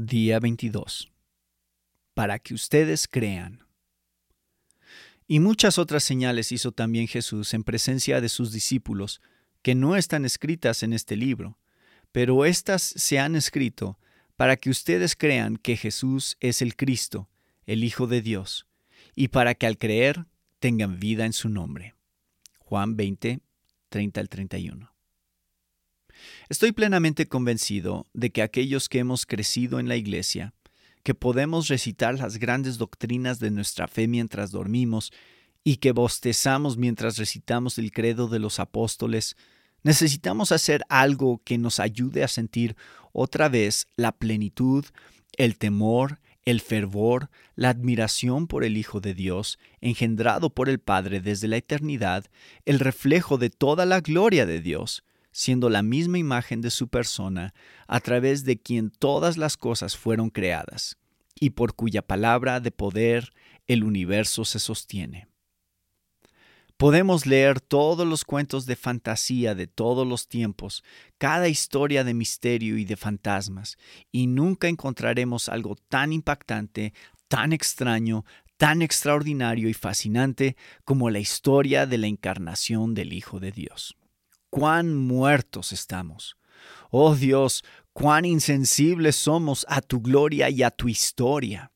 Día 22. Para que ustedes crean. Y muchas otras señales hizo también Jesús en presencia de sus discípulos, que no están escritas en este libro, pero éstas se han escrito para que ustedes crean que Jesús es el Cristo, el Hijo de Dios, y para que al creer tengan vida en su nombre. Juan 20, 30 al 31. Estoy plenamente convencido de que aquellos que hemos crecido en la Iglesia, que podemos recitar las grandes doctrinas de nuestra fe mientras dormimos y que bostezamos mientras recitamos el credo de los apóstoles, necesitamos hacer algo que nos ayude a sentir otra vez la plenitud, el temor, el fervor, la admiración por el Hijo de Dios, engendrado por el Padre desde la eternidad, el reflejo de toda la gloria de Dios, siendo la misma imagen de su persona, a través de quien todas las cosas fueron creadas, y por cuya palabra de poder el universo se sostiene. Podemos leer todos los cuentos de fantasía de todos los tiempos, cada historia de misterio y de fantasmas, y nunca encontraremos algo tan impactante, tan extraño, tan extraordinario y fascinante como la historia de la encarnación del Hijo de Dios cuán muertos estamos. Oh Dios, cuán insensibles somos a tu gloria y a tu historia.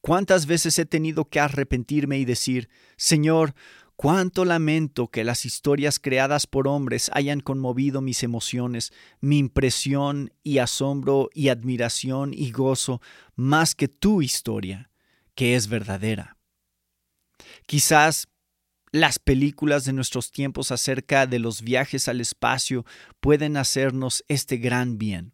¿Cuántas veces he tenido que arrepentirme y decir, Señor, cuánto lamento que las historias creadas por hombres hayan conmovido mis emociones, mi impresión y asombro y admiración y gozo más que tu historia, que es verdadera? Quizás las películas de nuestros tiempos acerca de los viajes al espacio pueden hacernos este gran bien.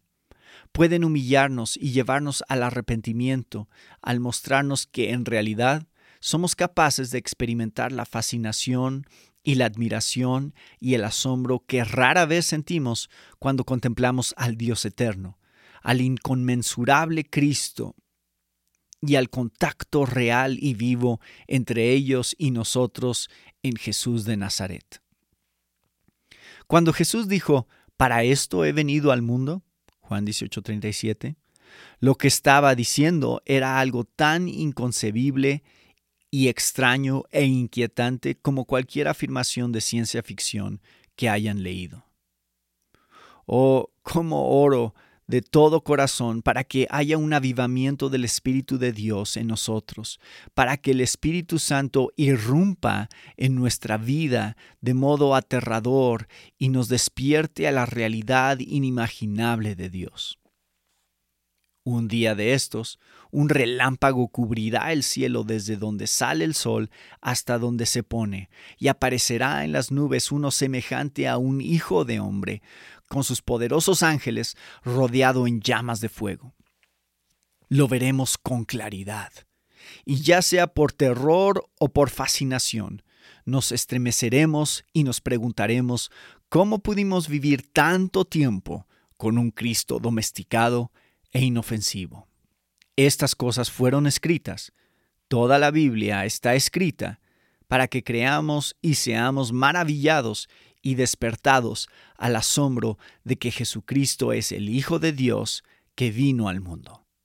Pueden humillarnos y llevarnos al arrepentimiento al mostrarnos que en realidad somos capaces de experimentar la fascinación y la admiración y el asombro que rara vez sentimos cuando contemplamos al Dios eterno, al inconmensurable Cristo y al contacto real y vivo entre ellos y nosotros en Jesús de Nazaret. Cuando Jesús dijo, para esto he venido al mundo, Juan 18:37, lo que estaba diciendo era algo tan inconcebible y extraño e inquietante como cualquier afirmación de ciencia ficción que hayan leído. Oh, cómo oro de todo corazón para que haya un avivamiento del Espíritu de Dios en nosotros, para que el Espíritu Santo irrumpa en nuestra vida de modo aterrador y nos despierte a la realidad inimaginable de Dios. Un día de estos, un relámpago cubrirá el cielo desde donde sale el sol hasta donde se pone, y aparecerá en las nubes uno semejante a un hijo de hombre, con sus poderosos ángeles rodeado en llamas de fuego. Lo veremos con claridad, y ya sea por terror o por fascinación, nos estremeceremos y nos preguntaremos cómo pudimos vivir tanto tiempo con un Cristo domesticado e inofensivo. Estas cosas fueron escritas, toda la Biblia está escrita, para que creamos y seamos maravillados y despertados al asombro de que Jesucristo es el Hijo de Dios que vino al mundo.